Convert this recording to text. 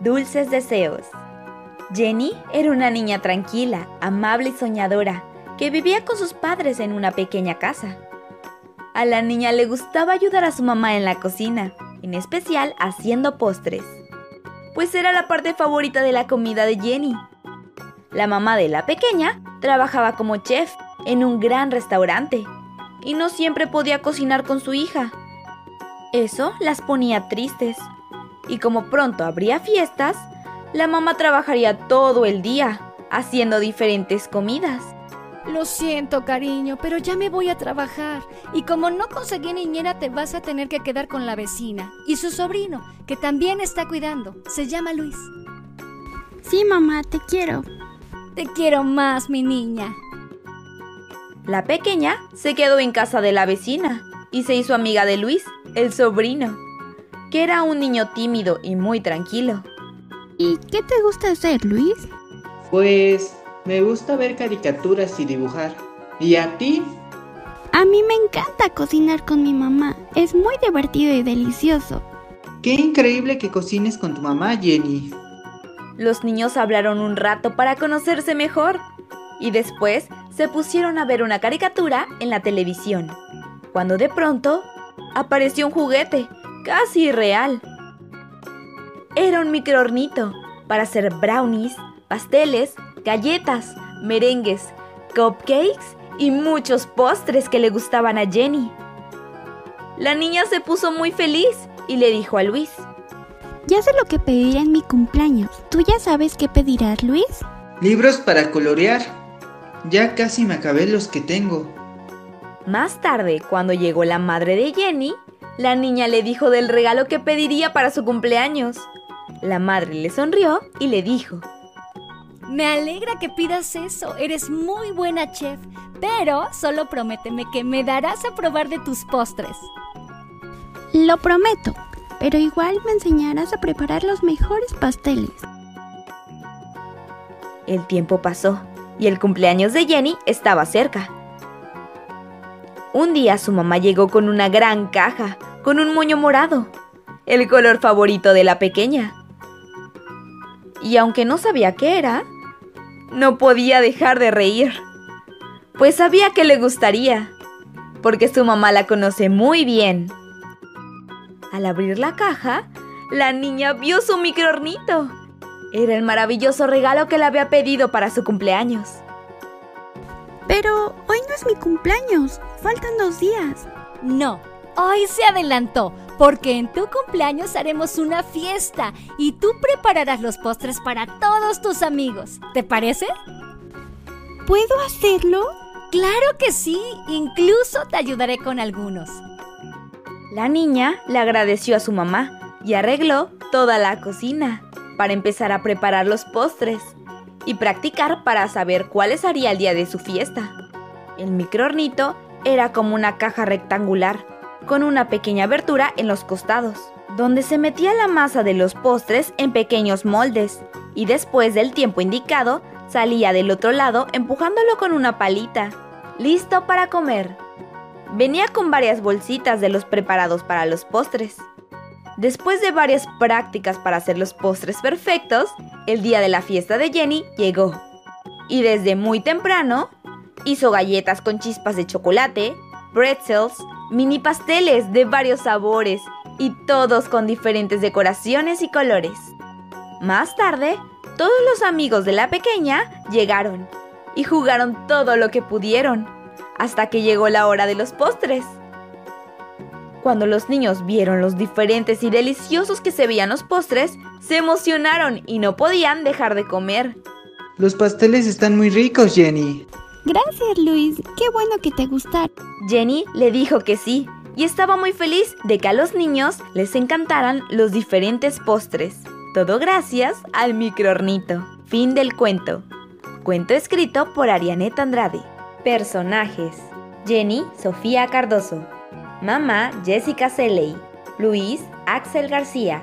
Dulces deseos. Jenny era una niña tranquila, amable y soñadora, que vivía con sus padres en una pequeña casa. A la niña le gustaba ayudar a su mamá en la cocina, en especial haciendo postres, pues era la parte favorita de la comida de Jenny. La mamá de la pequeña trabajaba como chef en un gran restaurante y no siempre podía cocinar con su hija. Eso las ponía tristes. Y como pronto habría fiestas, la mamá trabajaría todo el día haciendo diferentes comidas. Lo siento, cariño, pero ya me voy a trabajar. Y como no conseguí niñera, te vas a tener que quedar con la vecina y su sobrino, que también está cuidando. Se llama Luis. Sí, mamá, te quiero. Te quiero más, mi niña. La pequeña se quedó en casa de la vecina y se hizo amiga de Luis, el sobrino, que era un niño tímido y muy tranquilo. ¿Y qué te gusta hacer, Luis? Pues me gusta ver caricaturas y dibujar. ¿Y a ti? A mí me encanta cocinar con mi mamá. Es muy divertido y delicioso. Qué increíble que cocines con tu mamá, Jenny. Los niños hablaron un rato para conocerse mejor y después se pusieron a ver una caricatura en la televisión, cuando de pronto apareció un juguete casi real. Era un microornito para hacer brownies, pasteles, galletas, merengues, cupcakes y muchos postres que le gustaban a Jenny. La niña se puso muy feliz y le dijo a Luis, Ya sé lo que pediré en mi cumpleaños. ¿Tú ya sabes qué pedirás, Luis? Libros para colorear. Ya casi me acabé los que tengo. Más tarde, cuando llegó la madre de Jenny, la niña le dijo del regalo que pediría para su cumpleaños. La madre le sonrió y le dijo, Me alegra que pidas eso, eres muy buena chef, pero solo prométeme que me darás a probar de tus postres. Lo prometo, pero igual me enseñarás a preparar los mejores pasteles. El tiempo pasó y el cumpleaños de Jenny estaba cerca. Un día su mamá llegó con una gran caja, con un moño morado, el color favorito de la pequeña. Y aunque no sabía qué era, no podía dejar de reír, pues sabía que le gustaría, porque su mamá la conoce muy bien. Al abrir la caja, la niña vio su microornito. Era el maravilloso regalo que le había pedido para su cumpleaños. Pero hoy no es mi cumpleaños, faltan dos días. No, hoy se adelantó, porque en tu cumpleaños haremos una fiesta y tú prepararás los postres para todos tus amigos. ¿Te parece? ¿Puedo hacerlo? Claro que sí, incluso te ayudaré con algunos. La niña le agradeció a su mamá y arregló toda la cocina para empezar a preparar los postres y practicar para saber cuáles haría el día de su fiesta. El microornito era como una caja rectangular con una pequeña abertura en los costados, donde se metía la masa de los postres en pequeños moldes y después del tiempo indicado salía del otro lado empujándolo con una palita. Listo para comer. Venía con varias bolsitas de los preparados para los postres. Después de varias prácticas para hacer los postres perfectos, el día de la fiesta de Jenny llegó. Y desde muy temprano, hizo galletas con chispas de chocolate, pretzels, mini pasteles de varios sabores y todos con diferentes decoraciones y colores. Más tarde, todos los amigos de la pequeña llegaron y jugaron todo lo que pudieron, hasta que llegó la hora de los postres. Cuando los niños vieron los diferentes y deliciosos que se veían los postres, se emocionaron y no podían dejar de comer. Los pasteles están muy ricos, Jenny. Gracias, Luis. Qué bueno que te gustaron. Jenny le dijo que sí y estaba muy feliz de que a los niños les encantaran los diferentes postres. Todo gracias al microornito. Fin del cuento. Cuento escrito por Arianet Andrade. Personajes. Jenny Sofía Cardoso. Mamá Jessica Seley. Luis Axel García.